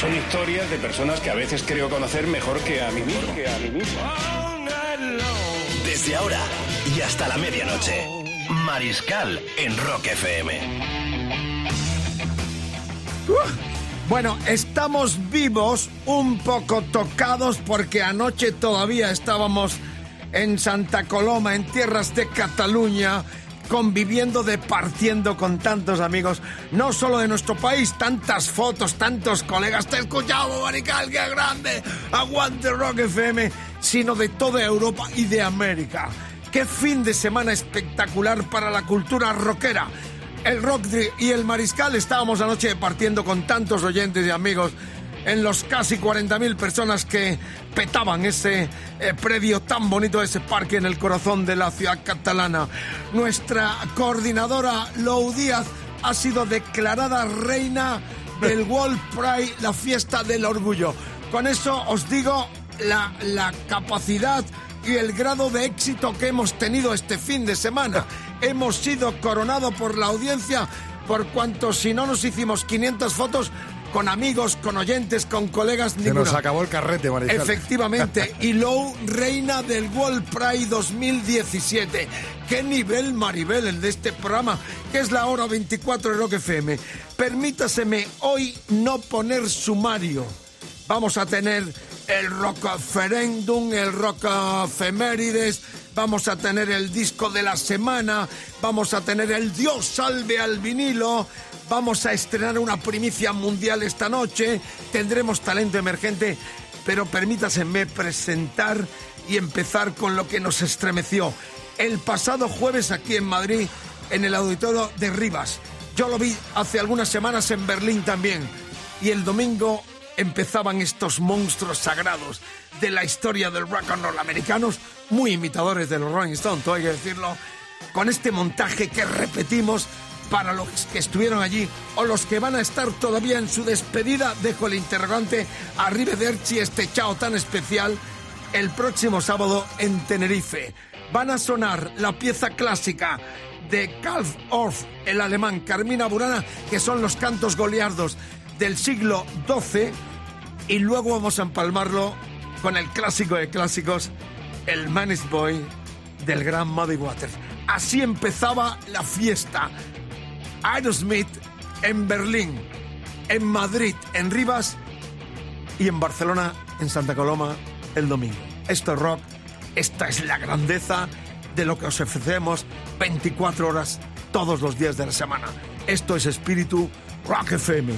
Son historias de personas que a veces creo conocer mejor que a mí mismo. Que a mí mismo. Desde ahora y hasta la medianoche. Mariscal en Rock FM. Bueno, estamos vivos, un poco tocados porque anoche todavía estábamos en Santa Coloma, en tierras de Cataluña, conviviendo, departiendo con tantos amigos, no solo de nuestro país, tantas fotos, tantos colegas, te he escuchado, Marical, qué grande, aguante Rock FM, sino de toda Europa y de América. Qué fin de semana espectacular para la cultura rockera. El Rock y el Mariscal estábamos anoche partiendo con tantos oyentes y amigos en los casi 40.000 personas que petaban ese eh, predio tan bonito, ese parque en el corazón de la ciudad catalana. Nuestra coordinadora Lou Díaz ha sido declarada reina del World Pride, la fiesta del orgullo. Con eso os digo la, la capacidad y el grado de éxito que hemos tenido este fin de semana. Hemos sido coronados por la audiencia por cuanto si no nos hicimos 500 fotos con amigos, con oyentes, con colegas, Se ninguna. nos acabó el carrete, Mariscal. Efectivamente, y Lou, reina del World Pride 2017. ¿Qué nivel, Maribel, el de este programa? Que es la hora 24 de Rock FM. Permítaseme hoy no poner sumario. Vamos a tener el Rockaferendum, el Rockafemérides, vamos a tener el disco de la semana, vamos a tener el Dios salve al vinilo, vamos a estrenar una primicia mundial esta noche, tendremos talento emergente, pero permítaseme presentar y empezar con lo que nos estremeció. El pasado jueves aquí en Madrid, en el auditorio de Rivas. Yo lo vi hace algunas semanas en Berlín también. Y el domingo empezaban estos monstruos sagrados de la historia del rock and roll americanos, muy imitadores de los Rolling Stones, hay que decirlo, con este montaje que repetimos para los que estuvieron allí o los que van a estar todavía en su despedida, dejo el interrogante a Rivederci, este chao tan especial, el próximo sábado en Tenerife. Van a sonar la pieza clásica de Karl Orff, el alemán, Carmina Burana, que son los cantos goliardos del siglo XII, y luego vamos a empalmarlo con el clásico de clásicos, el Manis Boy del gran Muddy Waters. Así empezaba la fiesta. Aerosmith en Berlín, en Madrid, en Rivas y en Barcelona, en Santa Coloma, el domingo. Esto es rock, esta es la grandeza de lo que os ofrecemos 24 horas todos los días de la semana. Esto es Espíritu Rock FM.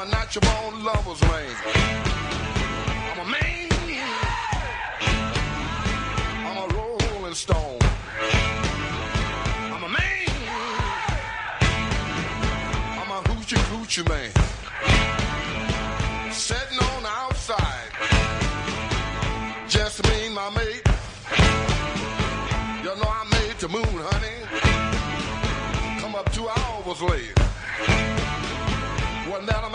A natural born lover's man. I'm a man. I'm a rolling stone. I'm a man. I'm a hoochie coochie man. Sitting on the outside. Just me and my mate. You know I made the moon, honey. Come up two hours late. Wasn't that a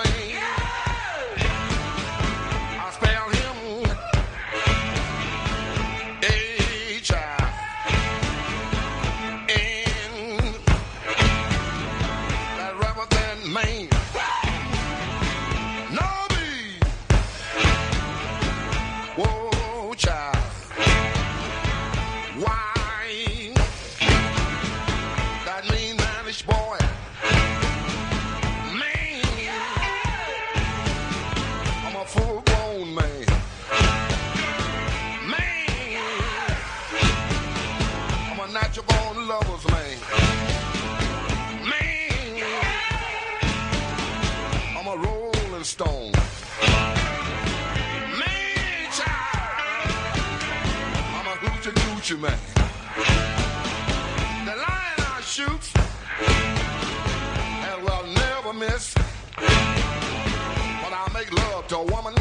to a woman,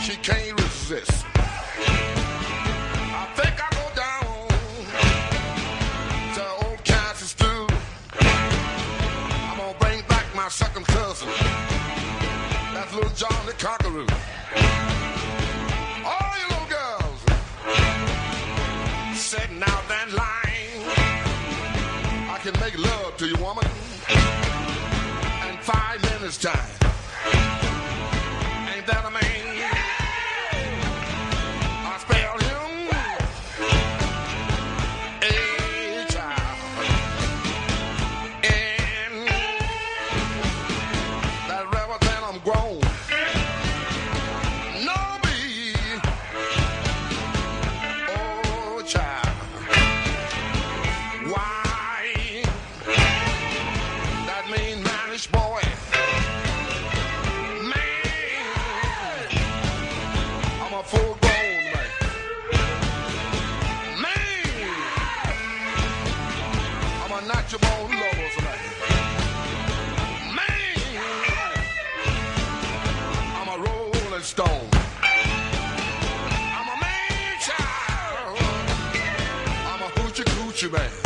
she can't resist. I think I go down to old Kansas. I'm gonna bring back my second cousin. That's little John the Conqueror. All you little girls sitting out that line. I can make love to you, woman, in five minutes time. bad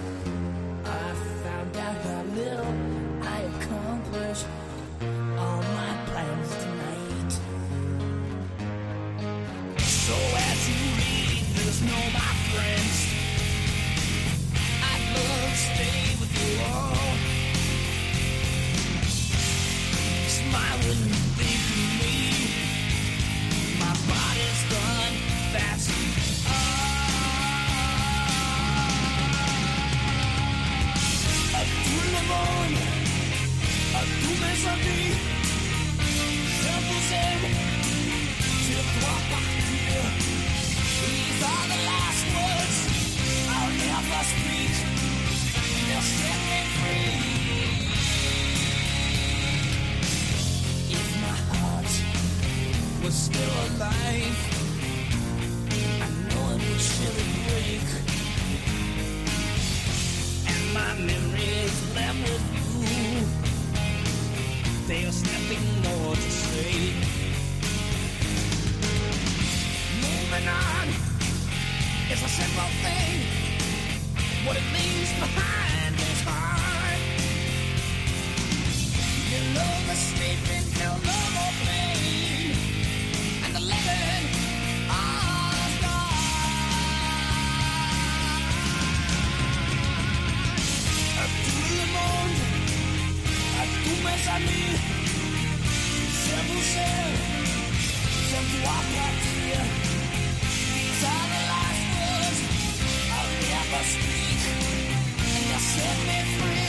last week. And you set me free.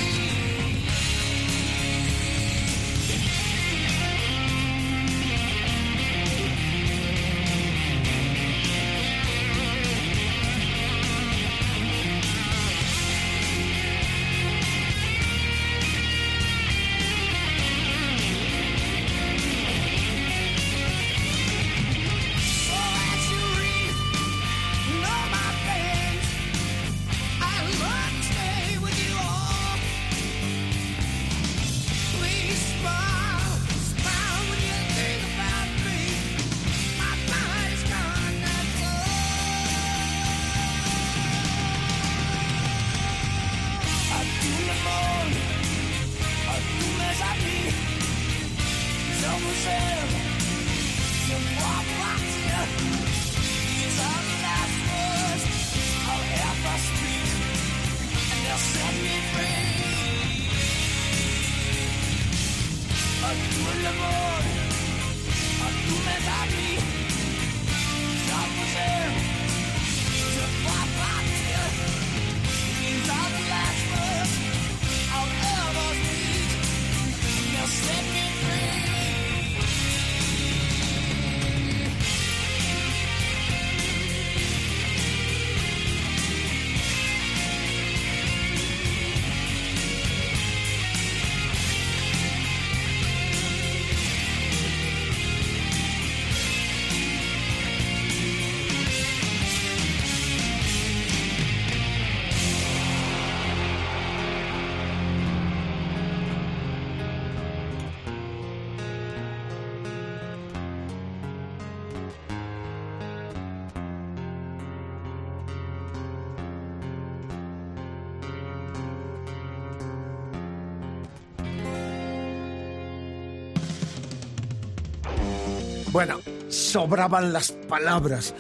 Bueno, sobraban las palabras.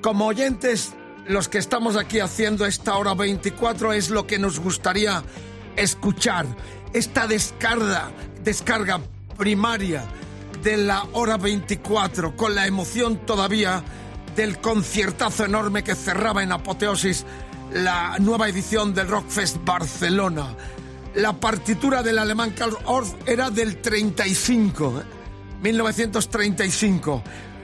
Como oyentes, los que estamos aquí haciendo esta hora 24 es lo que nos gustaría escuchar. Esta descarga, descarga primaria de la hora 24, con la emoción todavía del conciertazo enorme que cerraba en apoteosis la nueva edición del Rockfest Barcelona. La partitura del alemán Karl Orff era del 35, ¿eh? 1935.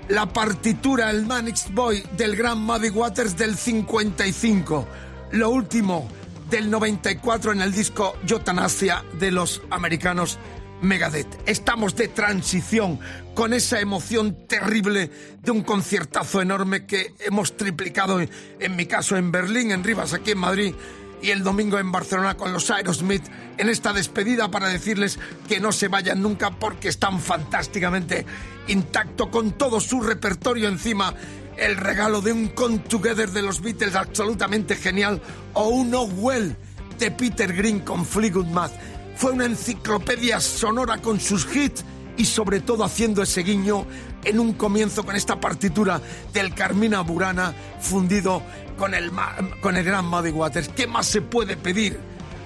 La partitura, el Manix Boy del gran Muddy Waters del 55. Lo último del 94 en el disco Yotanasia de los americanos Megadeth. Estamos de transición con esa emoción terrible de un conciertazo enorme que hemos triplicado, en, en mi caso en Berlín, en Rivas, aquí en Madrid, y el domingo en Barcelona con los Aerosmith en esta despedida para decirles que no se vayan nunca porque están fantásticamente intacto con todo su repertorio encima. El regalo de un Come Together de los Beatles absolutamente genial o un Oh Well de Peter Green con Fleetwood Mac. Fue una enciclopedia sonora con sus hits y sobre todo haciendo ese guiño en un comienzo con esta partitura del Carmina Burana fundido con el, con el gran Muddy Waters. ¿Qué más se puede pedir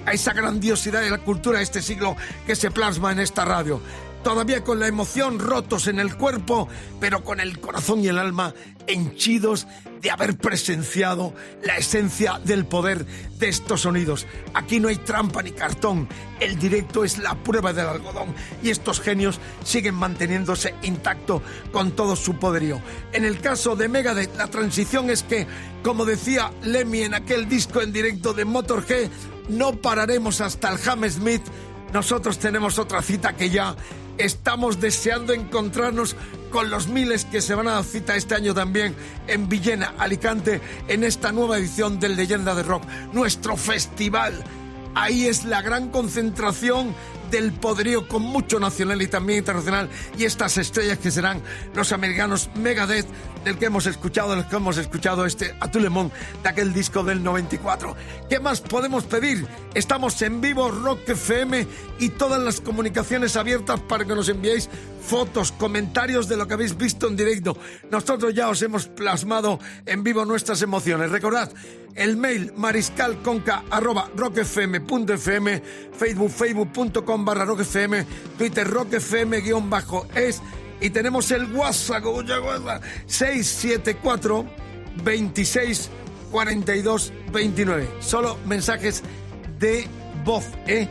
a esa grandiosidad de la cultura de este siglo que se plasma en esta radio? Todavía con la emoción rotos en el cuerpo, pero con el corazón y el alma henchidos de haber presenciado la esencia del poder de estos sonidos. Aquí no hay trampa ni cartón, el directo es la prueba del algodón y estos genios siguen manteniéndose intacto con todo su poderío. En el caso de Megadeth, la transición es que, como decía Lemmy en aquel disco en directo de Motorhead, no pararemos hasta el Hammersmith. Nosotros tenemos otra cita que ya estamos deseando encontrarnos con los miles que se van a dar cita este año también en Villena, Alicante, en esta nueva edición del Leyenda de Rock, nuestro festival. Ahí es la gran concentración del poderío con mucho nacional y también internacional y estas estrellas que serán los americanos Megadeth del que hemos escuchado, del que hemos escuchado este Atulemón de aquel disco del 94. ¿Qué más podemos pedir? Estamos en vivo Rock FM y todas las comunicaciones abiertas para que nos enviéis fotos, comentarios de lo que habéis visto en directo. Nosotros ya os hemos plasmado en vivo nuestras emociones. Recordad, el mail mariscalconca arroba rockfm.fm, facebook facebook.com barra rockfm, twitter rockfm guion bajo es y tenemos el WhatsApp, mucha cosa, 674 26 42 29. Solo mensajes de voz, ¿eh?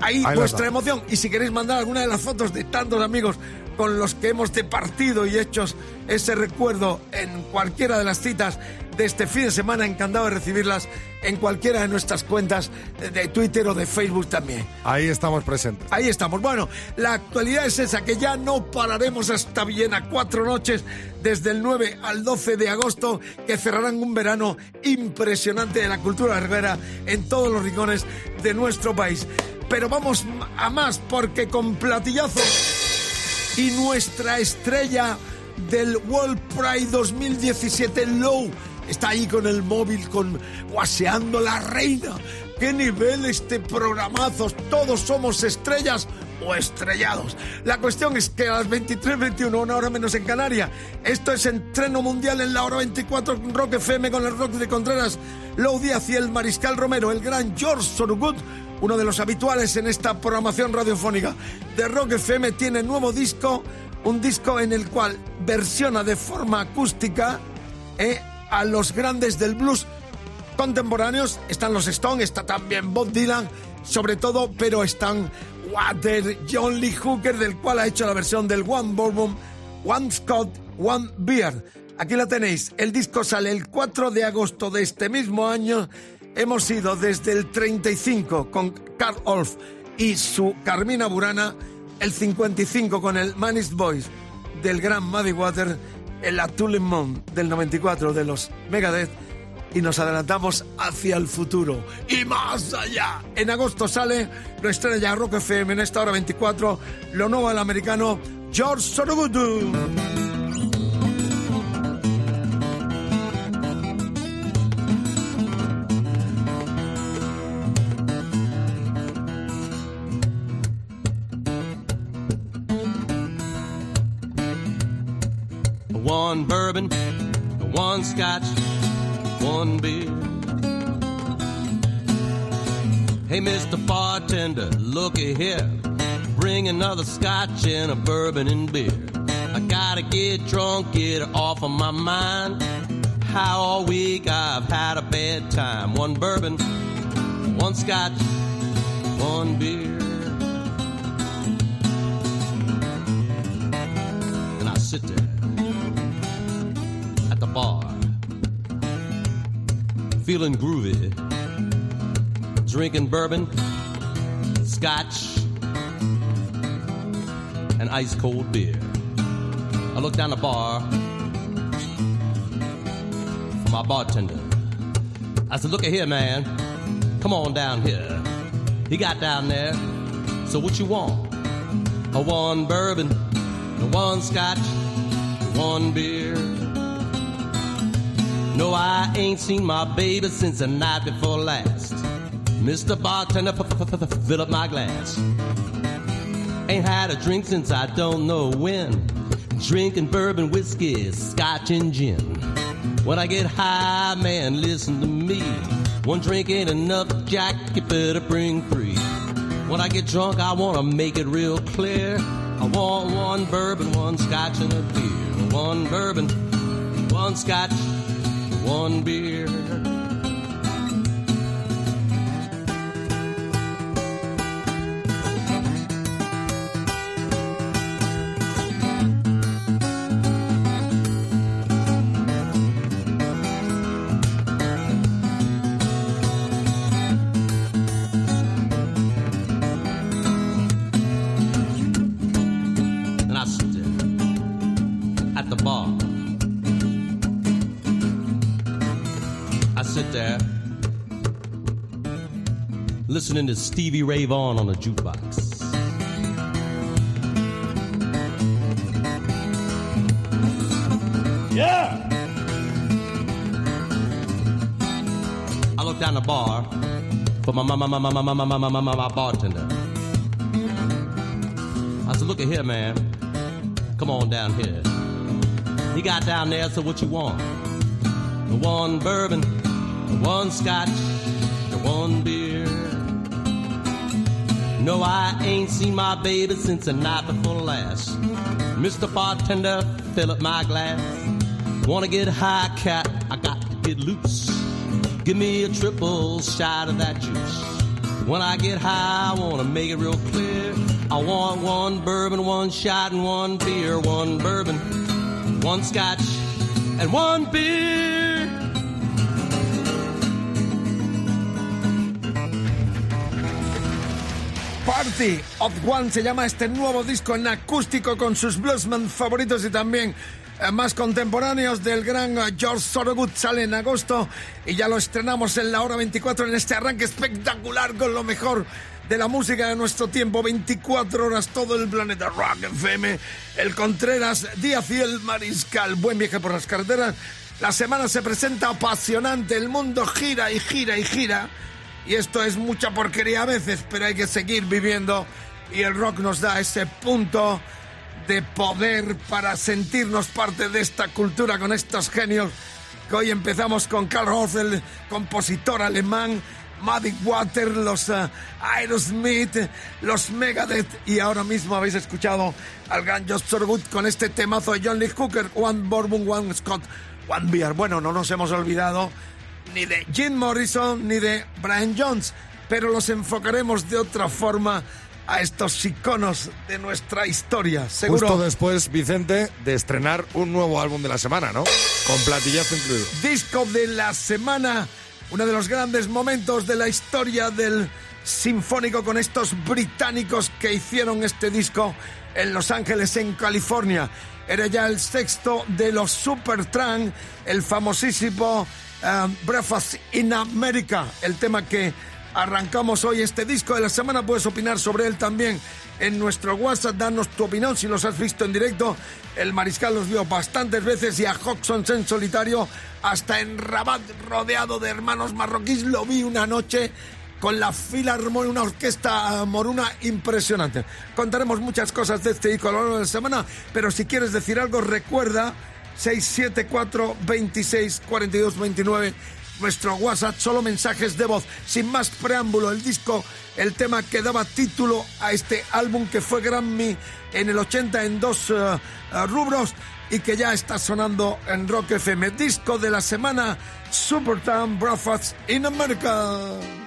Ahí, vuestra emoción. Y si queréis mandar alguna de las fotos de tantos amigos con los que hemos departido y hechos ese recuerdo en cualquiera de las citas de este fin de semana, encantado de recibirlas en cualquiera de nuestras cuentas de Twitter o de Facebook también. Ahí estamos presentes. Ahí estamos. Bueno, la actualidad es esa, que ya no pararemos hasta Villena. Cuatro noches desde el 9 al 12 de agosto que cerrarán un verano impresionante de la cultura herrera en todos los rincones de nuestro país. Pero vamos a más porque con platillazo y nuestra estrella del World Pride 2017, Low, está ahí con el móvil, con guaseando la reina. ¿Qué nivel este programazo? Todos somos estrellas o estrellados. La cuestión es que a las 23.21, una hora menos en Canarias, esto es entreno mundial en la hora 24 con Rock FM con el Rock de Contreras, Low Díaz y el Mariscal Romero, el gran George Sorogut, uno de los habituales en esta programación radiofónica de Rock FM, tiene nuevo disco, un disco en el cual versiona de forma acústica eh, a los grandes del blues contemporáneos. Están los Stones, está también Bob Dylan, sobre todo, pero están Water, John Lee Hooker, del cual ha hecho la versión del One Bourbon, One Scott, One Beer. Aquí la tenéis. El disco sale el 4 de agosto de este mismo año. Hemos ido desde el 35 con Carl Orff y su Carmina Burana, el 55 con el Manist Boys del gran Muddy Water, el Atulemon del 94 de los Megadeth y nos adelantamos hacia el futuro y más allá. En agosto sale nuestra estrella Rock FM en esta hora 24, lo nuevo del americano George Sorogudu. One bourbon, one scotch, one beer. Hey, Mr. Bartender, looky here. Bring another scotch and a bourbon and beer. I gotta get drunk, get it off of my mind. How all week I've had a bad time. One bourbon, one scotch, one beer. And I sit there feeling groovy, drinking bourbon, scotch, and ice cold beer. I look down the bar for my bartender. I said, Look at here, man. Come on down here. He got down there. So what you want? A one bourbon, a one scotch, one beer. No, I ain't seen my baby since the night before last. Mr. Bartender, fill up my glass. Ain't had a drink since I don't know when. Drinking bourbon, whiskey, scotch, and gin. When I get high, man, listen to me. One drink ain't enough, Jack, you better bring three. When I get drunk, I wanna make it real clear. I want one bourbon, one scotch, and a beer. One bourbon, one scotch, one beer. Listening to Stevie Ray Vaughan on the jukebox. Yeah! I look down the bar for my, my, my, my, my, my, my, my, my, my, my bartender. I said, look at here, man. Come on down here. He got down there, so what you want? The one bourbon, the one scotch, the one beer. No, I ain't seen my baby since the night before last. Mr. Bartender, fill up my glass. Wanna get high, cat? I got to get loose. Give me a triple shot of that juice. When I get high, I wanna make it real clear. I want one bourbon, one shot, and one beer. One bourbon, one scotch, and one beer. Party of One se llama este nuevo disco en acústico con sus bluesmen favoritos y también eh, más contemporáneos del gran eh, George Thorogood. Sale en agosto y ya lo estrenamos en la hora 24 en este arranque espectacular con lo mejor de la música de nuestro tiempo. 24 horas todo el planeta Rock FM. El Contreras, Díaz y el Mariscal. Buen viaje por las carreteras. La semana se presenta apasionante. El mundo gira y gira y gira. Y esto es mucha porquería a veces, pero hay que seguir viviendo. Y el rock nos da ese punto de poder para sentirnos parte de esta cultura con estos genios. Que hoy empezamos con Carl Roth, compositor alemán, Muddy Water, los eh, Aerosmith, los Megadeth. Y ahora mismo habéis escuchado al gran Josh Thorogood con este temazo de John Lee Hooker, One Bourbon, One Scott, One Beer. Bueno, no nos hemos olvidado ni de Jim Morrison ni de Brian Jones, pero los enfocaremos de otra forma a estos iconos de nuestra historia. Seguro. Justo después, Vicente, de estrenar un nuevo álbum de la semana, ¿no? Con platillazo incluido. Disco de la semana, uno de los grandes momentos de la historia del sinfónico con estos británicos que hicieron este disco en Los Ángeles, en California. Era ya el sexto de los Supertramp, el famosísimo eh, Breakfast in America, el tema que arrancamos hoy este disco de la semana. Puedes opinar sobre él también en nuestro WhatsApp, danos tu opinión si los has visto en directo. El Mariscal los vio bastantes veces y a Hodgson en solitario, hasta en Rabat, rodeado de hermanos marroquíes, lo vi una noche con la Filarmónica, una orquesta moruna impresionante. Contaremos muchas cosas de este disco a lo largo de la semana, pero si quieres decir algo, recuerda 674 26 42 29 nuestro WhatsApp, solo mensajes de voz, sin más preámbulo, el disco, el tema que daba título a este álbum que fue Grammy en el 80 en dos eh, eh, rubros y que ya está sonando en Rock FM. Disco de la semana, Supertown Breakfast in America.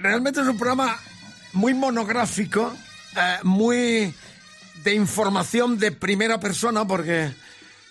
Realmente es un programa muy monográfico, eh, muy de información de primera persona, porque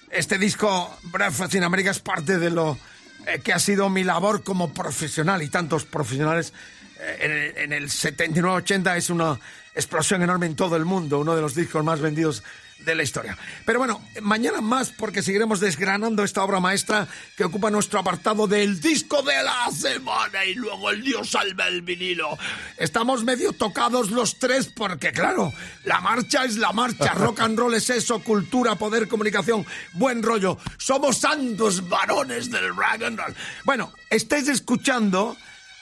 este disco Breakfast in America es parte de lo eh, que ha sido mi labor como profesional y tantos profesionales. eh, en, en el 79-80 es una explosión enorme en todo el mundo, uno de los discos más vendidos de la historia. Pero bueno, mañana más porque seguiremos desgranando esta obra maestra que ocupa nuestro apartado del disco de la semana y luego el Dios salva el vinilo. Estamos medio tocados los tres porque claro, la marcha es la marcha, rock and roll es eso, cultura, poder, comunicación, buen rollo. Somos santos varones del rock and roll. Bueno, estáis escuchando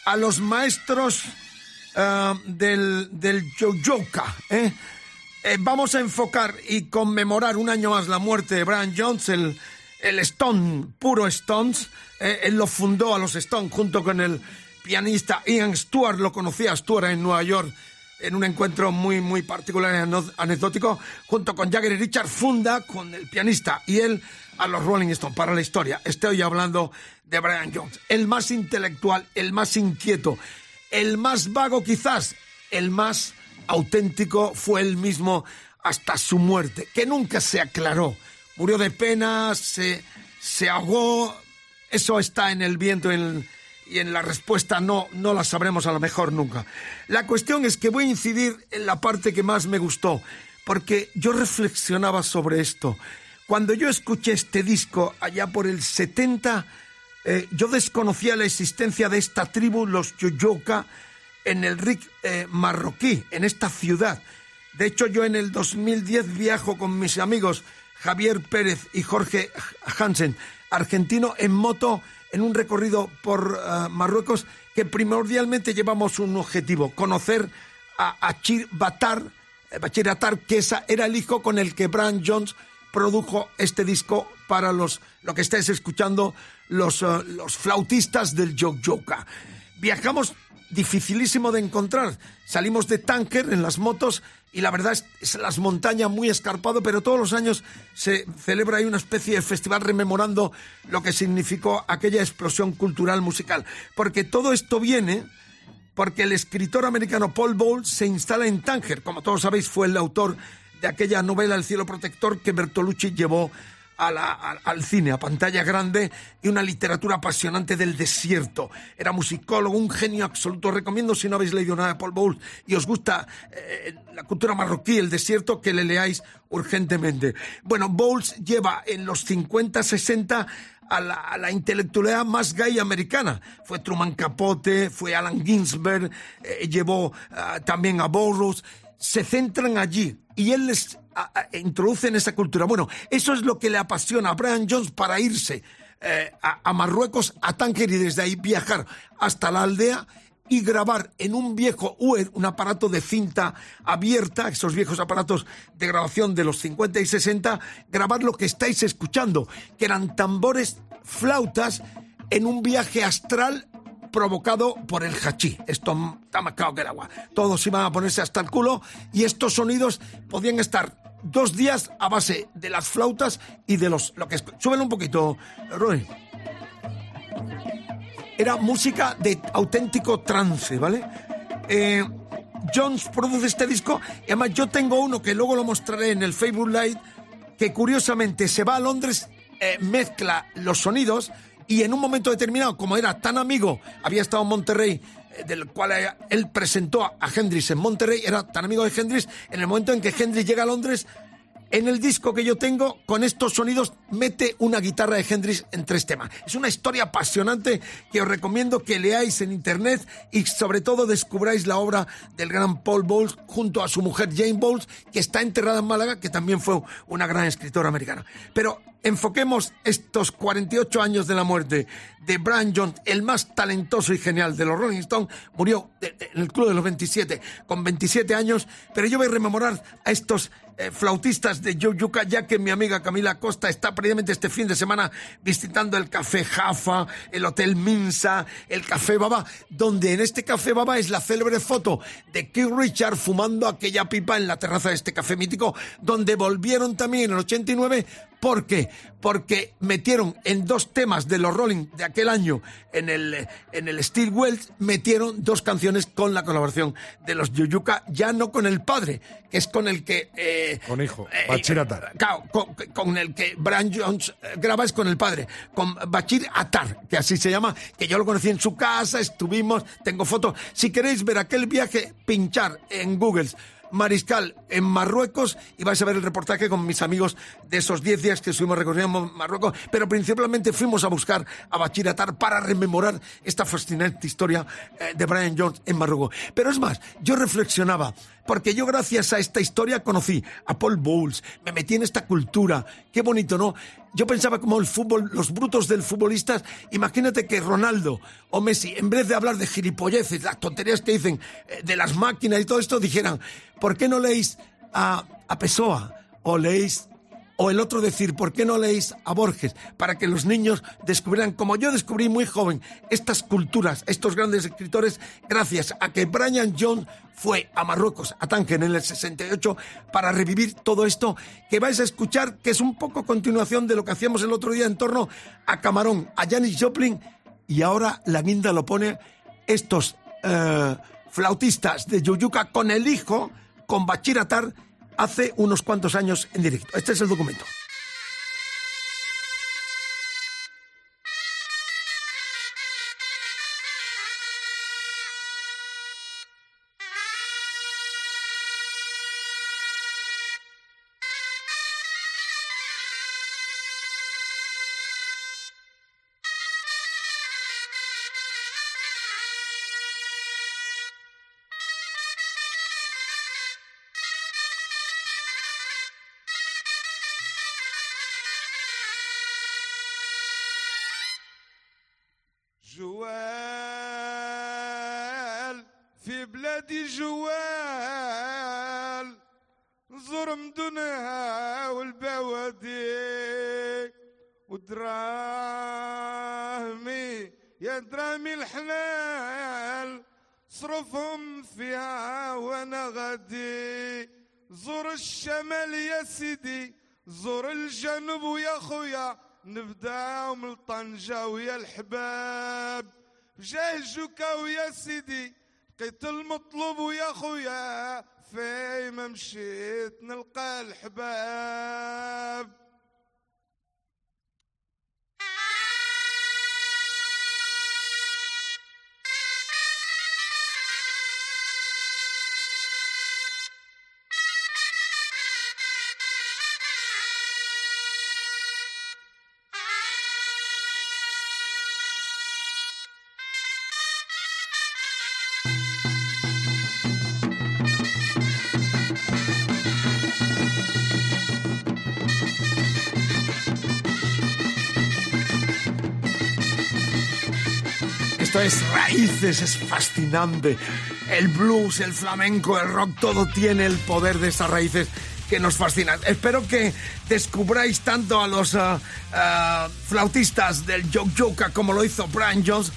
a los maestros ah, del, del Yoyoka, ¿eh? Eh, vamos a enfocar y conmemorar un año más la muerte de Brian Jones, el, el Stone, puro Stones. Eh, él lo fundó a los Stones junto con el pianista Ian Stewart, lo conocía Stewart en Nueva York en un encuentro muy, muy particular y anecdótico, junto con Jagger y Richard, funda con el pianista y él a los Rolling Stones para la historia. Estoy hablando de Brian Jones, el más intelectual, el más inquieto, el más vago quizás, el más auténtico fue él mismo hasta su muerte, que nunca se aclaró. Murió de pena, se, se ahogó, eso está en el viento en- y en la respuesta no, no la sabremos a lo mejor nunca. La cuestión es que voy a incidir en la parte que más me gustó, porque yo reflexionaba sobre esto. Cuando yo escuché este disco allá por el 70, eh, yo desconocía la existencia de esta tribu, los Yoyoka, en el RIC eh, marroquí, en esta ciudad. De hecho, yo en el 2010 viajo con mis amigos Javier Pérez y Jorge Hansen, argentino, en moto en un recorrido por eh, Marruecos que primordialmente llevamos un objetivo, conocer a Achir Batar, eh, Bachir Atar, que esa era el hijo con el que Brian Jones produjo este disco para los, lo que estáis escuchando, los, eh, los flautistas del Jojoka. Viajamos dificilísimo de encontrar. Salimos de Tanker en las motos y la verdad es, es las montañas muy escarpado, pero todos los años se celebra ahí una especie de festival rememorando lo que significó aquella explosión cultural musical. Porque todo esto viene porque el escritor americano Paul Bowles se instala en Tánger. Como todos sabéis, fue el autor de aquella novela El cielo protector que Bertolucci llevó a la- a- al cine, a pantalla grande y una literatura apasionante del desierto. Era musicólogo, un genio absoluto. Recomiendo, si no habéis leído nada de Paul Bowles y os gusta eh, la cultura marroquí, el desierto, que le leáis urgentemente. Bueno, Bowles lleva en los 50, 60 a la, a la intelectualidad más gay americana. Fue Truman Capote, fue Alan Ginsberg, eh, llevó ah, también a Burroughs. Se centran allí y él les a- a- introduce en esa cultura. Bueno, eso es lo que le apasiona a Brian Jones para irse eh, a, a Marruecos, a Tánger y desde ahí viajar hasta la aldea y grabar en un viejo UED, un aparato de cinta abierta, esos viejos aparatos de grabación de los 50 y 60, grabar lo que estáis escuchando, que eran tambores, flautas, en un viaje astral provocado por el hachí. Esto está más que el agua. Todos iban a ponerse hasta el culo y estos sonidos podían estar dos días a base de las flautas y de los... Lo que Súbelo un poquito, Roy era música de auténtico trance, ¿vale? Eh, Jones produce este disco y además yo tengo uno que luego lo mostraré en el Facebook Live que curiosamente se va a Londres, eh, mezcla los sonidos y en un momento determinado, como era tan amigo, había estado en Monterrey, eh, del cual eh, él presentó a Hendrix en Monterrey, era tan amigo de Hendrix, en el momento en que Hendrix llega a Londres, en el disco que yo tengo, con estos sonidos, mete una guitarra de Hendrix en tres temas. Es una historia apasionante que os recomiendo que leáis en internet y sobre todo descubráis la obra del gran Paul Bowles junto a su mujer Jane Bowles, que está enterrada en Málaga, que también fue una gran escritora americana. Pero enfoquemos estos 48 años de la muerte de Brian Jones, el más talentoso y genial de los Rolling Stones, murió en el Club de los 27, con 27 años, pero yo voy a rememorar a estos eh, flautistas de Yoyuca, ya que mi amiga Camila Costa está previamente este fin de semana visitando el Café Jaffa, el Hotel Minsa, el Café Baba, donde en este Café Baba es la célebre foto de Keith Richard fumando aquella pipa en la terraza de este café mítico, donde volvieron también en el 89 ¿Por qué? Porque metieron en dos temas de los Rolling de aquel año en el, en el Steel Wells, metieron dos canciones con la colaboración de los Yoyuka, ya no con el padre, que es con el que... eh, Con hijo, eh, Bachir Atar. claro, con, con el que Brian Jones eh, graba es con el padre, con Bachir Atar, que así se llama, que yo lo conocí en su casa, estuvimos, tengo fotos. Si queréis ver aquel viaje, pinchar en Google Mariscal en Marruecos y vais a ver el reportaje con mis amigos de esos 10 días que estuvimos recorriendo Marruecos, pero principalmente fuimos a buscar a Bachir Atar para rememorar esta fascinante historia eh, de Brian Jones en Marruecos. Pero es más, yo reflexionaba, porque yo gracias a esta historia conocí a Paul Bowles, me metí en esta cultura, qué bonito, ¿no? Yo pensaba como el fútbol, los brutos del futbolistas, imagínate que Ronaldo o Messi, en vez de hablar de gilipolleces, las tonterías que dicen eh, de las máquinas y todo esto, dijeran, ¿por qué no leéis a, a Pessoa o leéis o el otro decir, ¿por qué no leéis a Borges? Para que los niños descubrieran, como yo descubrí muy joven, estas culturas, estos grandes escritores, gracias a que Brian Jones fue a Marruecos, a Tánger en el 68, para revivir todo esto que vais a escuchar, que es un poco continuación de lo que hacíamos el otro día en torno a Camarón, a Janis Joplin, y ahora la guinda lo pone estos eh, flautistas de Yuyuca con el hijo, con Bachir Atar, hace unos cuantos años en directo. Este es el documento. بلادي جوال زور مدنها والبوادي. ودراهمي يا درامي الحلال صرفهم فيها وأنا غادي. زور الشمال يا سيدي زور الجنوب ويا خويا نبداو من طنجة ويا الحباب. جوكا ويا سيدي لقيت المطلوب ويا خويا في مشيت نلقى الحباب. Es raíces, es fascinante. El blues, el flamenco, el rock, todo tiene el poder de esas raíces que nos fascinan. Espero que descubráis tanto a los ah, ah, flautistas del Joke Joke como lo hizo Brian Jones,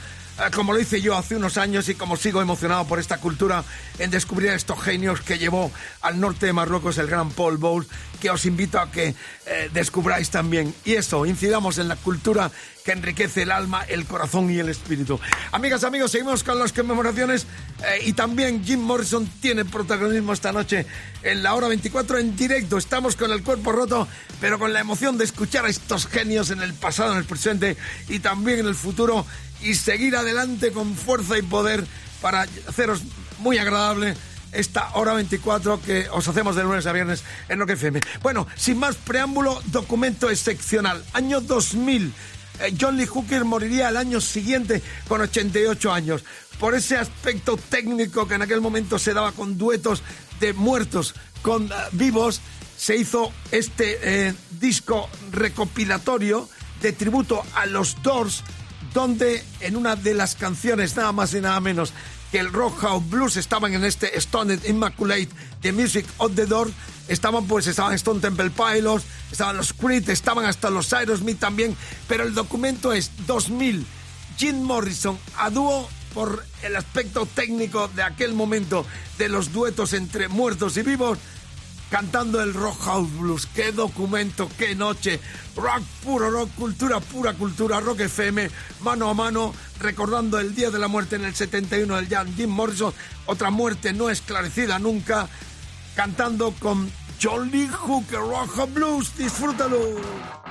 como lo hice yo hace unos años y como sigo emocionado por esta cultura en descubrir estos genios que llevó al norte de Marruecos el gran Paul Bowles, que os invito a que eh, descubráis también. Y eso, incidamos en la cultura que enriquece el alma, el corazón y el espíritu. Amigas, amigos, seguimos con las conmemoraciones eh, y también Jim Morrison tiene protagonismo esta noche en la hora 24 en directo. Estamos con el cuerpo roto, pero con la emoción de escuchar a estos genios en el pasado, en el presente y también en el futuro y seguir adelante con fuerza y poder para haceros muy agradable esta hora 24 que os hacemos de lunes a viernes en Rock FM. Bueno, sin más preámbulo, documento excepcional. Año 2000. Eh, John Lee Hooker moriría al año siguiente con 88 años. Por ese aspecto técnico que en aquel momento se daba con duetos de muertos con eh, vivos, se hizo este eh, disco recopilatorio de tributo a los Doors, donde en una de las canciones, nada más y nada menos que el Rock House Blues estaban en este Stoned Immaculate The Music of the Doors, estaban pues, estaban Stone Temple Pilots, estaban los Creed, estaban hasta los Aerosmith también, pero el documento es 2000, Jim Morrison a dúo por el aspecto técnico de aquel momento de los duetos entre muertos y vivos, cantando el Rock House Blues. Qué documento, qué noche. Rock puro, rock, cultura, pura cultura, Rock FM, mano a mano, recordando el día de la muerte en el 71 del Jan Jim Morrison, otra muerte no esclarecida nunca, cantando con John Lee Hooker, Rock House Blues. Disfrútalo.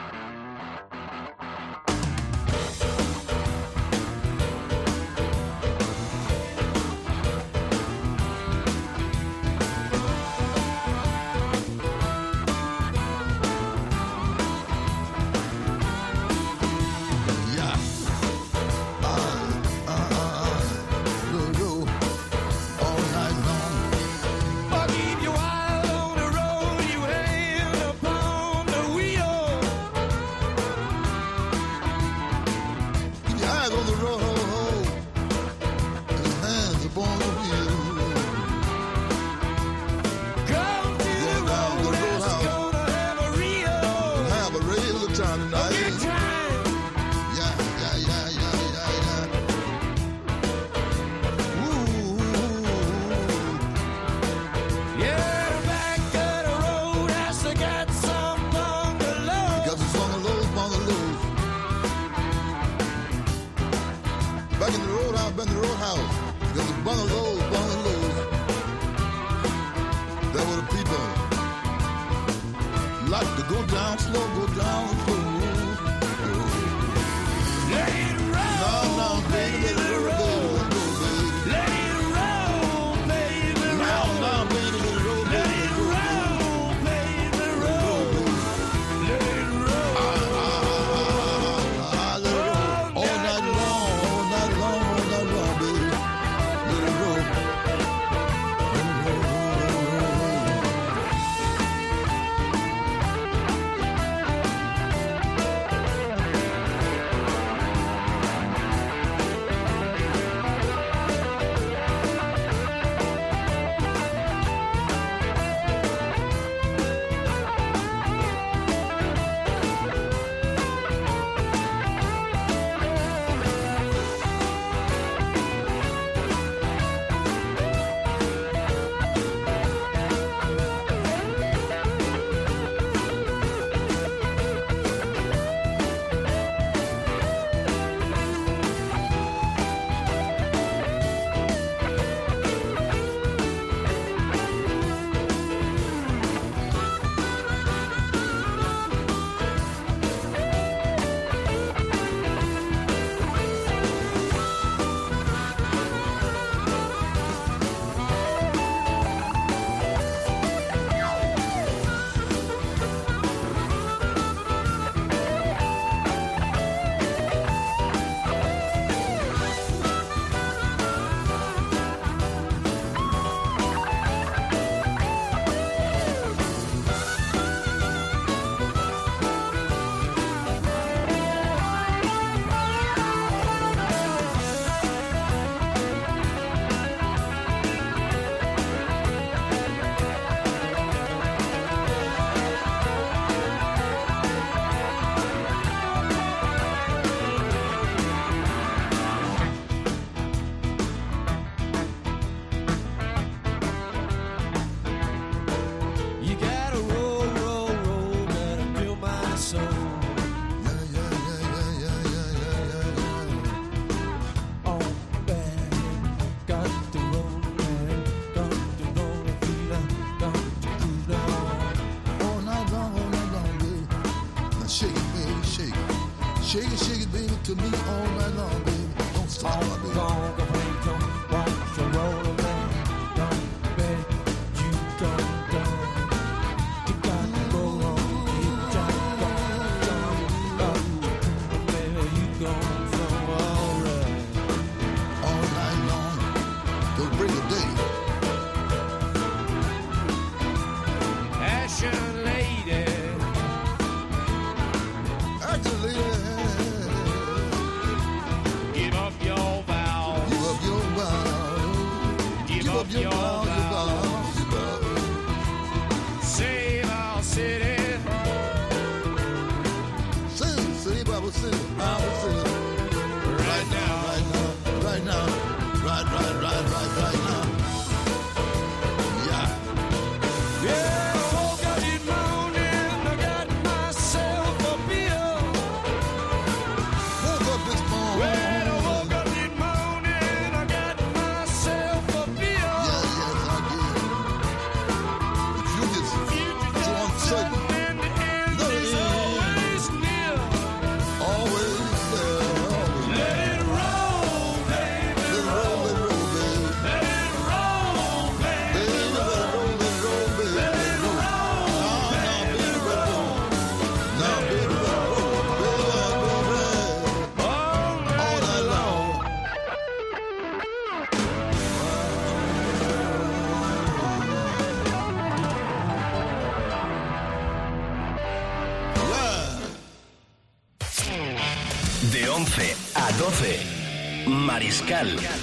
Mariscal.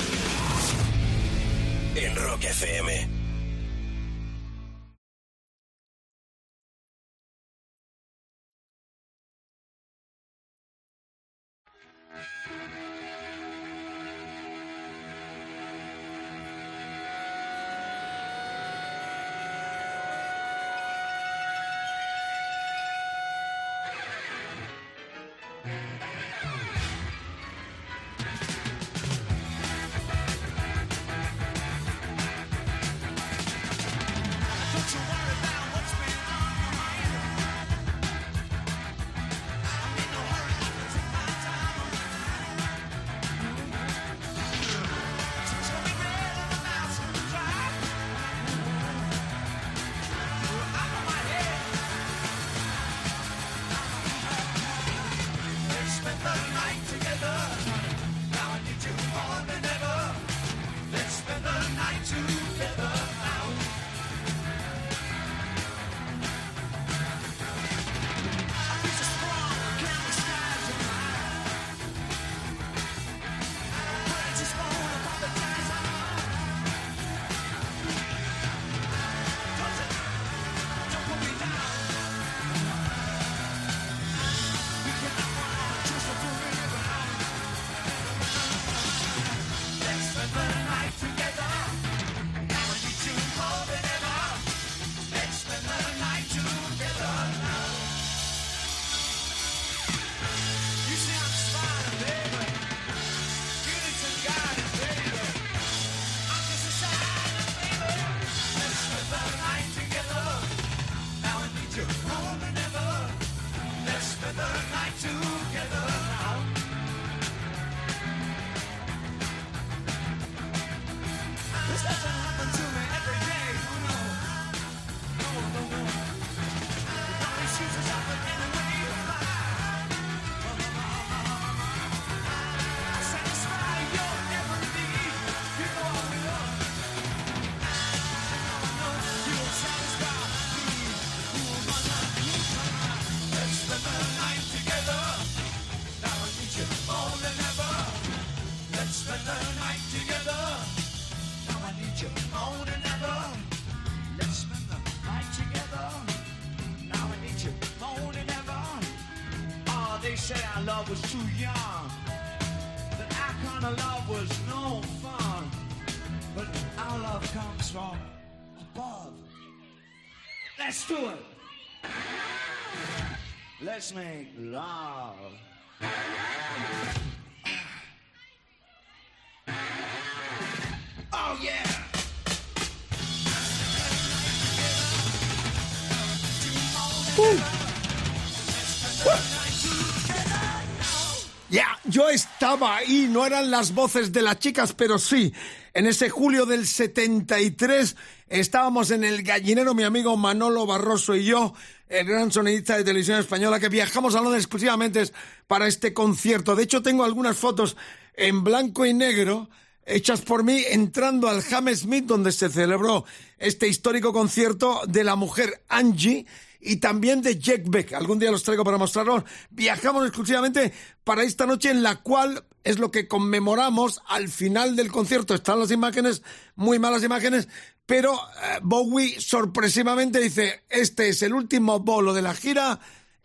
Ya, yo estaba ahí, no eran las voces de las chicas, pero sí, en ese julio del 73 estábamos en el gallinero, mi amigo Manolo Barroso y yo, el gran sonidista de televisión española, que viajamos a Londres exclusivamente para este concierto. De hecho, tengo algunas fotos en blanco y negro hechas por mí entrando al Hammersmith donde se celebró este histórico concierto de la mujer Angie y también de Jack Beck. Algún día los traigo para mostrarlos. Viajamos exclusivamente para esta noche en la cual es lo que conmemoramos al final del concierto. Están las imágenes, muy malas imágenes, pero eh, Bowie sorpresivamente dice, este es el último bolo de la gira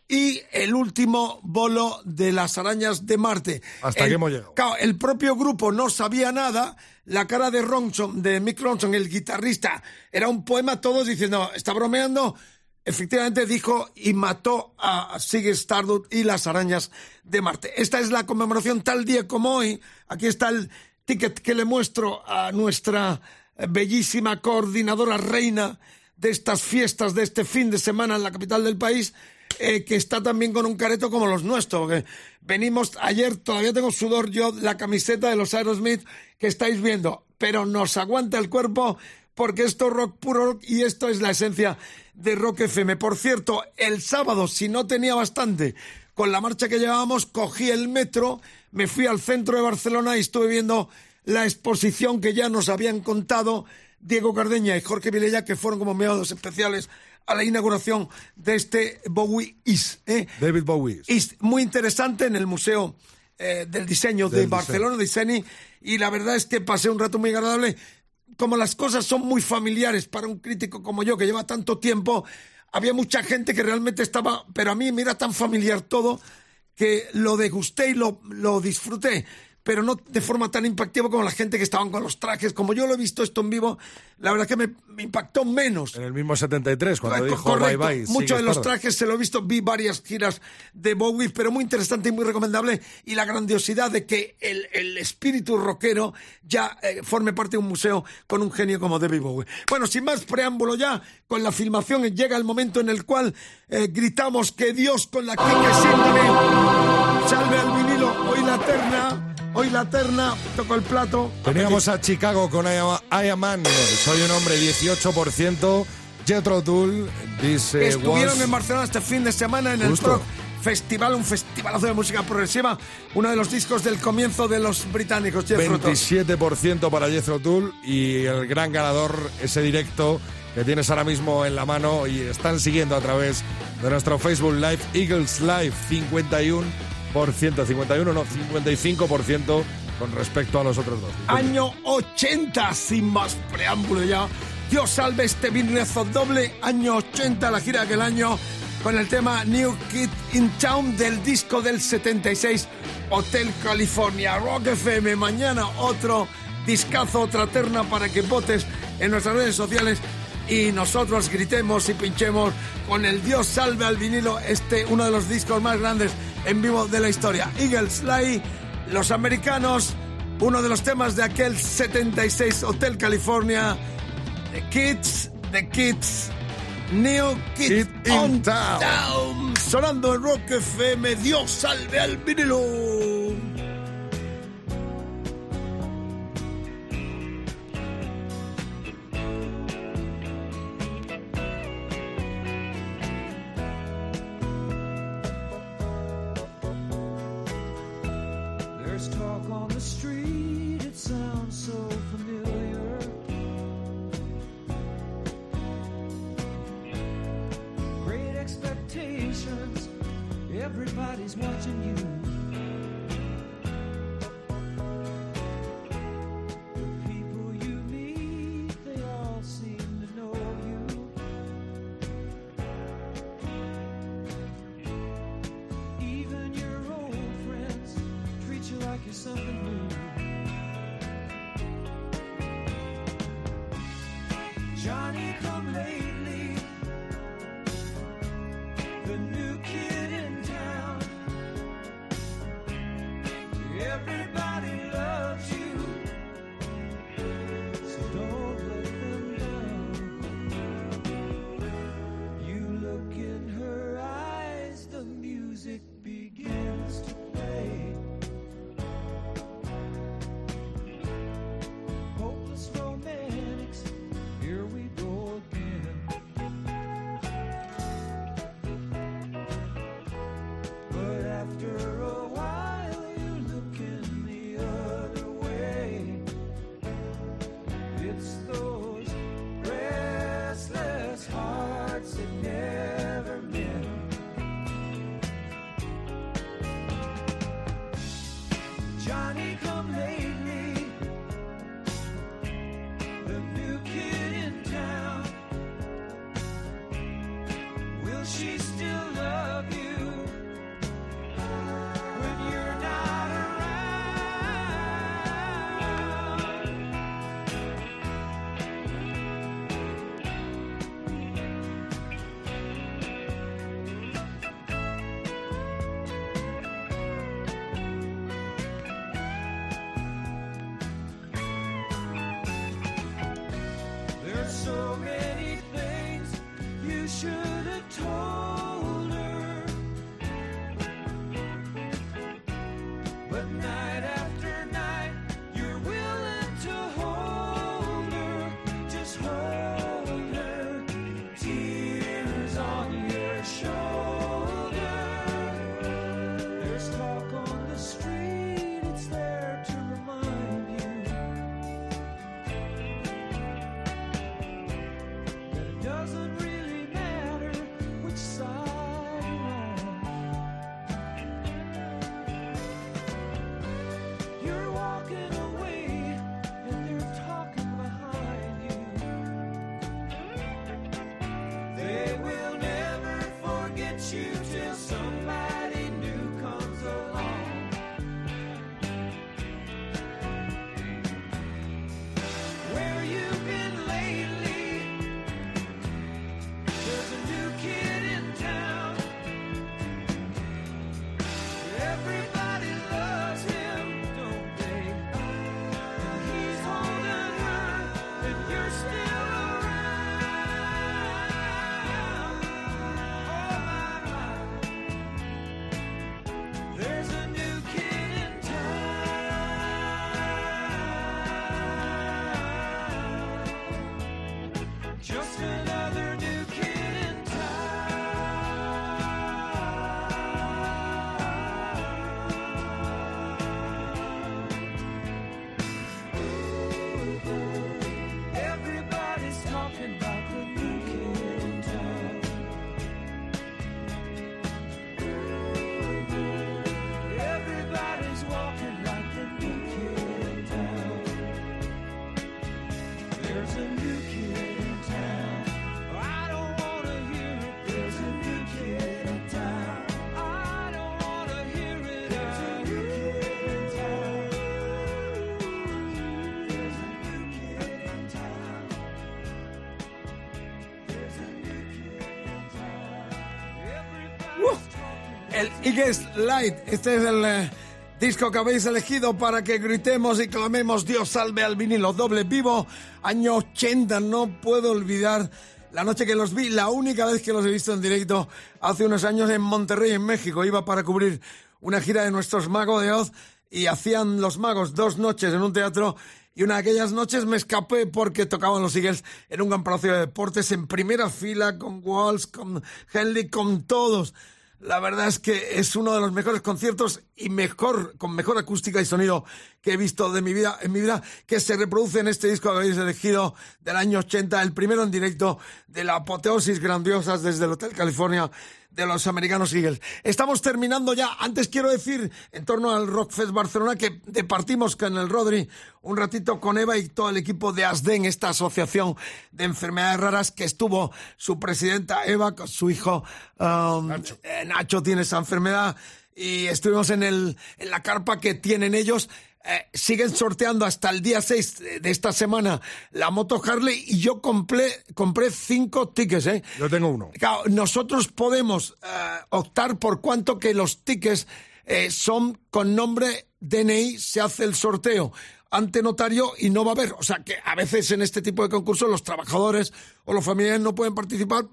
y el último bolo de las arañas de Marte. Hasta El- que hemos llegado. Claro, el propio grupo no sabía nada. La cara de Ronson, de Mick Ronson, el guitarrista, era un poema, todos diciendo, está bromeando. Efectivamente dijo y mató a Sigurd Stardust y las arañas de Marte. Esta es la conmemoración tal día como hoy. Aquí está el ticket que le muestro a nuestra eh, bellísima coordinadora reina de estas fiestas de este fin de semana en la capital del país, eh, que está también con un careto como los nuestros. venimos ayer, todavía tengo sudor yo, la camiseta de los Aerosmith que estáis viendo, pero nos aguanta el cuerpo porque esto es rock puro rock y esto es la esencia de Rock FM. Por cierto, el sábado, si no tenía bastante con la marcha que llevábamos, cogí el metro, me fui al centro de Barcelona y estuve viendo la exposición que ya nos habían contado Diego Cardeña y Jorge Vilella, que fueron como enviados especiales a la inauguración de este Bowie Is. ¿eh? David Bowie. Is, muy interesante en el Museo eh, del Diseño de Barcelona, Diseño, y la verdad es que pasé un rato muy agradable. Como las cosas son muy familiares para un crítico como yo, que lleva tanto tiempo, había mucha gente que realmente estaba, pero a mí me era tan familiar todo que lo degusté y lo, lo disfruté, pero no de forma tan impactiva como la gente que estaban con los trajes. Como yo lo he visto esto en vivo, la verdad que me, me impactó menos. En el mismo 73, cuando dijo correcto. bye bye. Muchos de los trajes se lo he visto, vi varias giras de Bowie, pero muy interesante y muy recomendable. Y la grandiosidad de que el, el espíritu rockero ya eh, forme parte de un museo con un genio como David Bowie. Bueno, sin más preámbulo ya, con la filmación llega el momento en el cual eh, gritamos que Dios con la King Symphony salve al vinilo. Hoy la terna, hoy la terna, toco el plato. Teníamos a Chicago con I Am, Man. Soy un hombre 18%. Jethro Tull dice. Estuvieron was- en Barcelona este fin de semana en el Justo. Proc Festival, un festivalazo de música progresiva, uno de los discos del comienzo de los británicos. Jethro Tull. 27% para Jethro Tull y el gran ganador, ese directo que tienes ahora mismo en la mano y están siguiendo a través de nuestro Facebook Live, Eagles Live, 51%, 51 no, 55% con respecto a los otros dos. Año 80, sin más preámbulo ya. Dios salve este vinrezo doble. Año 80, la gira aquel año, con el tema New Kid in Town del disco del 76, Hotel California. Rock FM, mañana otro discazo, otra terna para que votes en nuestras redes sociales y nosotros gritemos y pinchemos con el Dios salve al vinilo, este uno de los discos más grandes en vivo de la historia. Eagles Sly, los americanos, uno de los temas de aquel 76 Hotel California, The Kids, The Kids, New Kid, in on Town. Town, sonando en Rock FM, Dios salve al vinilo. El Eagles Light, este es el eh, disco que habéis elegido para que gritemos y clamemos Dios salve al vinilo doble vivo, año 80, no puedo olvidar la noche que los vi, la única vez que los he visto en directo hace unos años en Monterrey, en México, iba para cubrir una gira de nuestros magos de Oz y hacían los magos dos noches en un teatro y una de aquellas noches me escapé porque tocaban los Eagles en un gran palacio de deportes en primera fila con Walsh, con Henley, con todos. La verdad es que es uno de los mejores conciertos y mejor, con mejor acústica y sonido que he visto de mi vida, en mi vida, que se reproduce en este disco que habéis elegido del año 80, el primero en directo de la apoteosis grandiosas desde el Hotel California de los americanos Eagles. Estamos terminando ya. Antes quiero decir, en torno al Rockfest Barcelona, que departimos con el Rodri un ratito con Eva y todo el equipo de ASDEN, esta asociación de enfermedades raras que estuvo su presidenta Eva con su hijo um, eh, Nacho tiene esa enfermedad y estuvimos en, el, en la carpa que tienen ellos. Eh, siguen sorteando hasta el día 6 de- esta semana la moto Harley y yo compré, compré cinco tickets. ¿eh? Yo tengo uno. Claro, nosotros podemos eh, optar por cuanto que los tickets eh, son con nombre DNI, se hace el sorteo ante notario y no va a haber. O sea que a veces en este tipo de concursos los trabajadores o los familiares no pueden participar.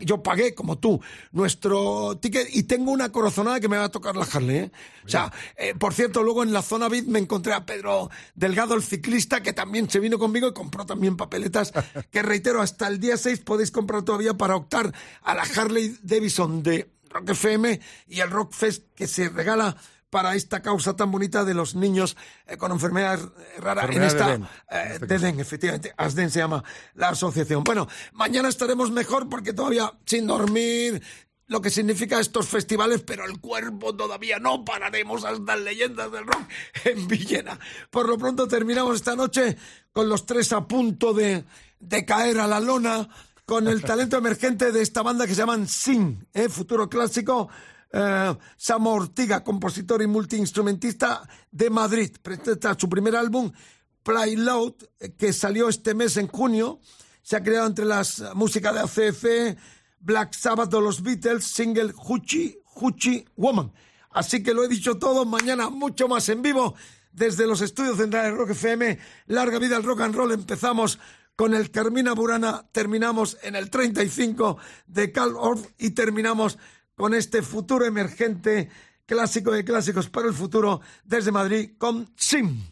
yo pagué, como tú, nuestro ticket y tengo una corazonada que me va a tocar la Harley. ¿eh? O sea, eh, por cierto, luego en la zona VIP me encontré a Pedro Delgado, el ciclista, que también se vino conmigo y compró también papeletas. que reitero, hasta el día 6 podéis comprar todavía para optar a la Harley Davidson de Rock FM y el Rock Fest que se regala para esta causa tan bonita de los niños eh, con enfermedades raras en de esta Den, eh, este de Den, efectivamente, ASDEN se llama la asociación. Bueno, mañana estaremos mejor porque todavía sin dormir, lo que significa estos festivales, pero el cuerpo todavía no pararemos hasta en leyendas del rock en Villena. Por lo pronto terminamos esta noche con los tres a punto de, de caer a la lona, con el talento emergente de esta banda que se llaman Sin, ¿eh? futuro clásico. Eh, Sam Ortiga, compositor y multiinstrumentista de Madrid, presenta su primer álbum, Play Loud, eh, que salió este mes en junio. Se ha creado entre las músicas de ACF, Black Sabbath o los Beatles, single Hoochie, Hoochie Woman. Así que lo he dicho todo, mañana mucho más en vivo desde los estudios centrales Rock FM. Larga vida al rock and roll. Empezamos con el Carmina Burana, terminamos en el 35 de Carl Orff y terminamos con este futuro emergente clásico de clásicos para el futuro desde Madrid con Sim.